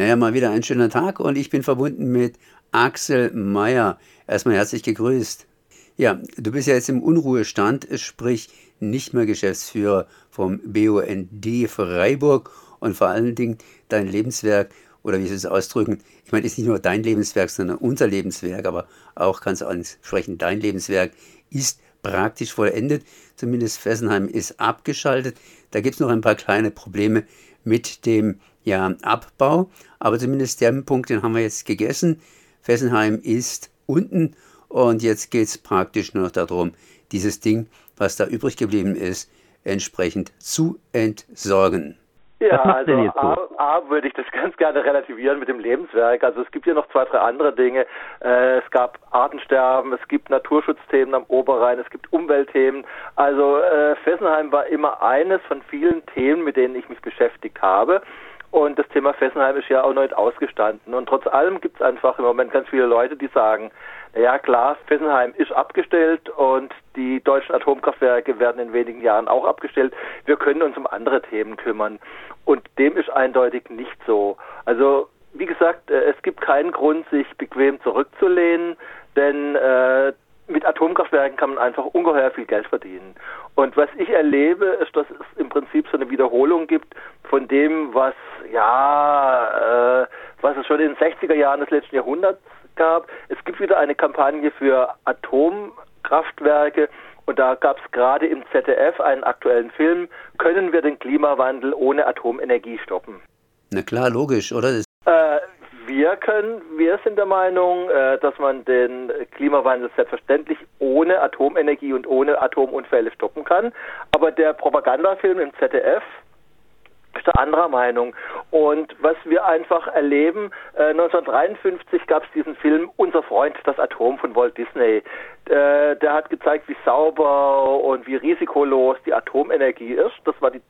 Naja, mal wieder ein schöner Tag und ich bin verbunden mit Axel Meyer. Erstmal herzlich gegrüßt. Ja, du bist ja jetzt im Unruhestand, sprich nicht mehr Geschäftsführer vom BUND Freiburg und vor allen Dingen dein Lebenswerk oder wie sie es ausdrücken, ich meine, ist nicht nur dein Lebenswerk, sondern unser Lebenswerk, aber auch ganz ansprechend dein Lebenswerk ist praktisch vollendet. Zumindest Fessenheim ist abgeschaltet. Da gibt es noch ein paar kleine Probleme mit dem ja, Abbau, aber zumindest der Punkt, den haben wir jetzt gegessen. Fessenheim ist unten und jetzt geht es praktisch nur noch darum, dieses Ding, was da übrig geblieben ist, entsprechend zu entsorgen. Ja, also A, A, würde ich das ganz gerne relativieren mit dem Lebenswerk. Also es gibt ja noch zwei, drei andere Dinge. Äh, es gab Artensterben, es gibt Naturschutzthemen am Oberrhein, es gibt Umweltthemen. Also äh, Fessenheim war immer eines von vielen Themen, mit denen ich mich beschäftigt habe. Und das Thema Fessenheim ist ja auch noch nicht ausgestanden. Und trotz allem gibt es einfach im Moment ganz viele Leute, die sagen, ja klar, Fessenheim ist abgestellt und die deutschen Atomkraftwerke werden in wenigen Jahren auch abgestellt. Wir können uns um andere Themen kümmern. Und dem ist eindeutig nicht so. Also wie gesagt, äh, es gibt keinen Grund, sich bequem zurückzulehnen, denn äh, Atomkraftwerken kann man einfach ungeheuer viel Geld verdienen. Und was ich erlebe, ist, dass es im Prinzip so eine Wiederholung gibt von dem, was ja, äh, was es schon in den 60er Jahren des letzten Jahrhunderts gab. Es gibt wieder eine Kampagne für Atomkraftwerke und da gab es gerade im ZDF einen aktuellen Film, können wir den Klimawandel ohne Atomenergie stoppen? Na klar, logisch, oder? Äh, wir können, wir sind der Meinung, äh, dass man den Klimawandel selbstverständlich ohne Atomenergie und ohne Atomunfälle stoppen kann. Aber der Propagandafilm im ZDF, ist da anderer Meinung. Und was wir einfach erleben, äh, 1953 gab es diesen Film Unser Freund, das Atom von Walt Disney. Äh, der hat gezeigt, wie sauber und wie risikolos die Atomenergie ist. Das war die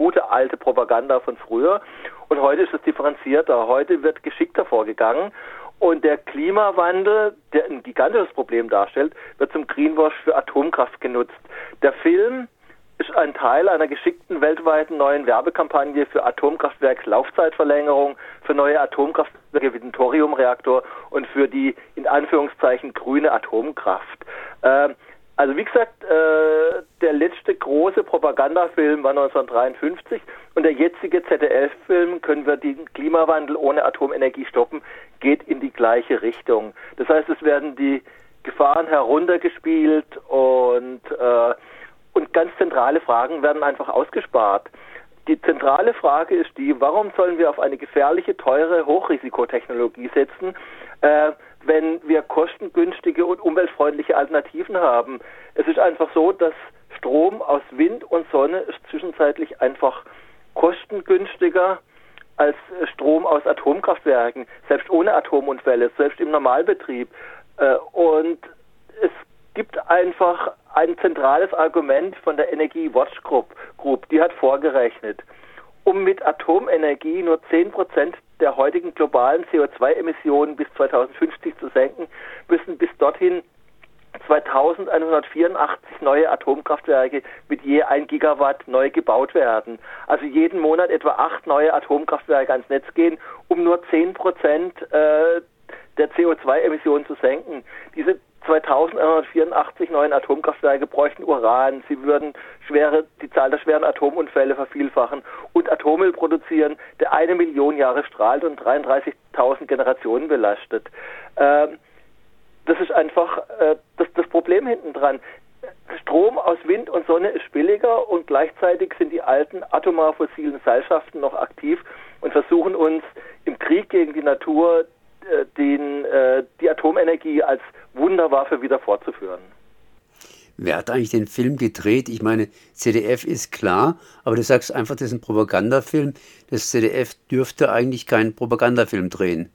gute alte Propaganda von früher. Und heute ist es differenzierter. Heute wird geschickter vorgegangen. Und der Klimawandel, der ein gigantisches Problem darstellt, wird zum Greenwash für Atomkraft genutzt. Der Film ist ein Teil einer geschickten weltweiten neuen Werbekampagne für Atomkraftwerkslaufzeitverlängerung, für neue Atomkraftwerke wie den Thoriumreaktor und für die in Anführungszeichen grüne Atomkraft. Äh, also wie gesagt, äh, der letzte große Propagandafilm war 1953 und der jetzige ZDF-Film, können wir den Klimawandel ohne Atomenergie stoppen, geht in die gleiche Richtung. Das heißt, es werden die Gefahren heruntergespielt und äh, und ganz zentrale Fragen werden einfach ausgespart. Die zentrale Frage ist die, warum sollen wir auf eine gefährliche, teure Hochrisikotechnologie setzen, äh, wenn wir kostengünstige und umweltfreundliche Alternativen haben? Es ist einfach so, dass Strom aus Wind und Sonne ist zwischenzeitlich einfach kostengünstiger als Strom aus Atomkraftwerken, selbst ohne Atomunfälle, selbst im Normalbetrieb. Äh, und es gibt einfach ein zentrales Argument von der Energie Watch Group. Die hat vorgerechnet, um mit Atomenergie nur 10 Prozent der heutigen globalen CO2-Emissionen bis 2050 zu senken, müssen bis dorthin 2184 neue Atomkraftwerke mit je 1 Gigawatt neu gebaut werden. Also jeden Monat etwa acht neue Atomkraftwerke ans Netz gehen, um nur 10 Prozent äh, der CO2-Emissionen zu senken. Diese 2184 neuen Atomkraftwerke bräuchten Uran, sie würden schwere, die Zahl der schweren Atomunfälle vervielfachen und Atommüll produzieren, der eine Million Jahre strahlt und 33.000 Generationen belastet. Ähm, das ist einfach äh, das, das Problem hinten dran. Strom aus Wind und Sonne ist billiger und gleichzeitig sind die alten atomar fossilen Seilschaften noch aktiv und versuchen uns im Krieg gegen die Natur den, äh, die Atomenergie als Wunderwaffe wieder fortzuführen. Wer hat eigentlich den Film gedreht? Ich meine, CDF ist klar, aber du sagst einfach, das ist ein Propagandafilm. Das CDF dürfte eigentlich keinen Propagandafilm drehen.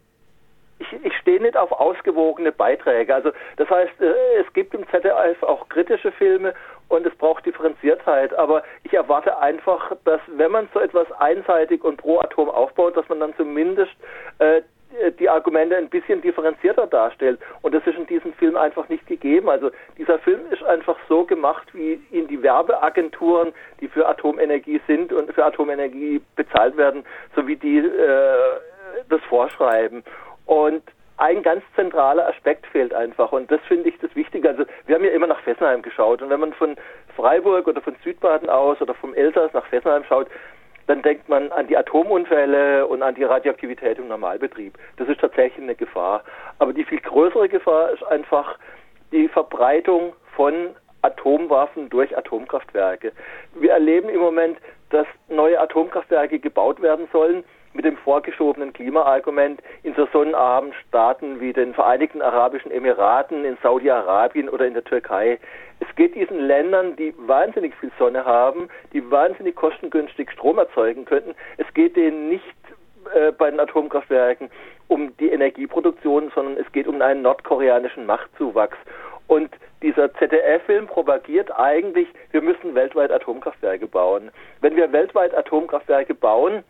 Ich, ich stehe nicht auf ausgewogene Beiträge. Also das heißt, äh, es gibt im ZDF auch kritische Filme und es braucht Differenziertheit. Aber ich erwarte einfach, dass wenn man so etwas einseitig und pro Atom aufbaut, dass man dann zumindest äh, äh, die Argumente ein bisschen differenzierter darstellt. Und das ist in diesem Film einfach nicht gegeben. Also dieser Film ist einfach so gemacht, wie ihn die Werbeagenturen, die für Atomenergie sind und für Atomenergie bezahlt werden, so wie die äh, das vorschreiben. Und ein ganz zentraler Aspekt fehlt einfach und das finde ich das Wichtige. Also wir haben ja immer nach Fessenheim geschaut und wenn man von Freiburg oder von Südbaden aus oder vom Elsass nach Fessenheim schaut, dann denkt man an die Atomunfälle und an die Radioaktivität im Normalbetrieb. Das ist tatsächlich eine Gefahr. Aber die viel größere Gefahr ist einfach die Verbreitung von Atomwaffen durch Atomkraftwerke. Wir erleben im Moment, dass neue Atomkraftwerke gebaut werden sollen mit dem vorgeschobenen Klimaargument in so sonnenarmen Staaten wie den Vereinigten Arabischen Emiraten, in Saudi-Arabien oder in der Türkei. Es geht diesen Ländern, die wahnsinnig viel Sonne haben, die wahnsinnig kostengünstig Strom erzeugen könnten, es geht denen nicht äh, bei den Atomkraftwerken um die Energieproduktion, sondern es geht um einen nordkoreanischen Machtzuwachs. Und dieser ZDF-Film propagiert eigentlich, wir müssen weltweit Atomkraftwerke bauen. Wenn wir weltweit Atomkraftwerke bauen,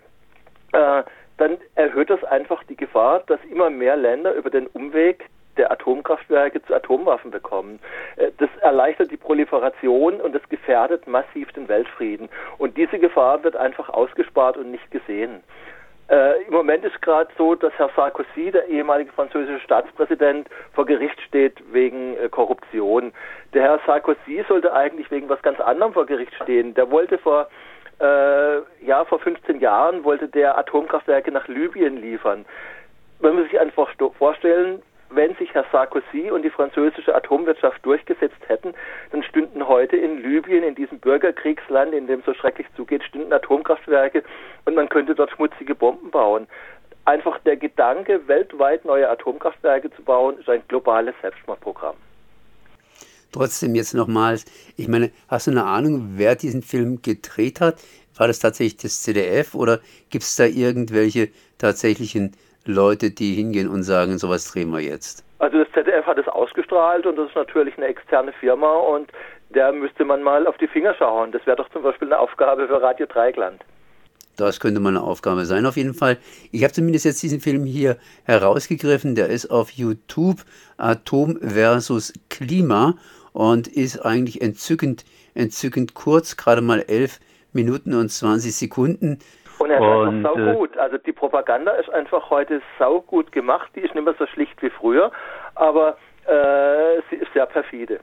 äh, dann erhöht das einfach die Gefahr, dass immer mehr Länder über den Umweg der Atomkraftwerke zu Atomwaffen bekommen. Äh, das erleichtert die Proliferation und das gefährdet massiv den Weltfrieden. Und diese Gefahr wird einfach ausgespart und nicht gesehen. Äh, Im Moment ist gerade so, dass Herr Sarkozy, der ehemalige französische Staatspräsident, vor Gericht steht wegen äh, Korruption. Der Herr Sarkozy sollte eigentlich wegen was ganz anderem vor Gericht stehen. Der wollte vor äh, ja, vor 15 Jahren wollte der Atomkraftwerke nach Libyen liefern. Man muss sich einfach vorstellen, wenn sich Herr Sarkozy und die französische Atomwirtschaft durchgesetzt hätten, dann stünden heute in Libyen, in diesem Bürgerkriegsland, in dem so schrecklich zugeht, stünden Atomkraftwerke und man könnte dort schmutzige Bomben bauen. Einfach der Gedanke, weltweit neue Atomkraftwerke zu bauen, ist ein globales Selbstmordprogramm. Trotzdem jetzt nochmals, ich meine, hast du eine Ahnung, wer diesen Film gedreht hat? War das tatsächlich das CDF oder gibt es da irgendwelche tatsächlichen Leute, die hingehen und sagen, sowas drehen wir jetzt? Also das ZDF hat es ausgestrahlt und das ist natürlich eine externe Firma und der müsste man mal auf die Finger schauen. Das wäre doch zum Beispiel eine Aufgabe für Radio Dreigland. Das könnte mal eine Aufgabe sein, auf jeden Fall. Ich habe zumindest jetzt diesen Film hier herausgegriffen. Der ist auf YouTube Atom versus Klima und ist eigentlich entzückend, entzückend kurz, gerade mal elf Minuten und 20 Sekunden. Und er ist und, einfach saugut. Also die Propaganda ist einfach heute saugut gemacht. Die ist nicht mehr so schlicht wie früher, aber äh, sie ist sehr perfide.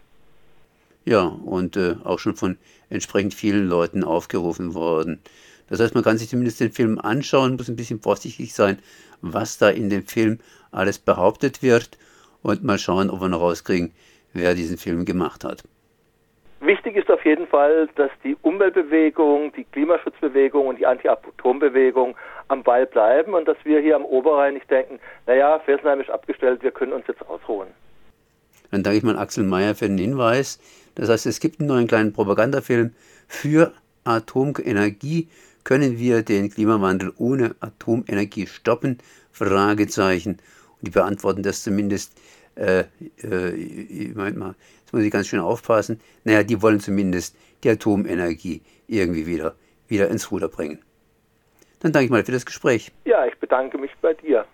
Ja, und äh, auch schon von entsprechend vielen Leuten aufgerufen worden. Das heißt, man kann sich zumindest den Film anschauen, muss ein bisschen vorsichtig sein, was da in dem Film alles behauptet wird und mal schauen, ob wir noch rauskriegen, wer diesen Film gemacht hat. Wichtig ist auf jeden Fall, dass die Umweltbewegung, die Klimaschutzbewegung und die Anti-Atom-Bewegung am Ball bleiben und dass wir hier am Oberrhein nicht denken, naja, Fessenheim ist abgestellt, wir können uns jetzt ausruhen. Dann danke ich mal Axel Mayer für den Hinweis. Das heißt, es gibt einen neuen kleinen Propagandafilm für Atomenergie können wir den Klimawandel ohne Atomenergie stoppen? Fragezeichen. Und die beantworten das zumindest, äh, äh, Moment mal, jetzt muss ich ganz schön aufpassen. Naja, die wollen zumindest die Atomenergie irgendwie wieder, wieder ins Ruder bringen. Dann danke ich mal für das Gespräch. Ja, ich bedanke mich bei dir.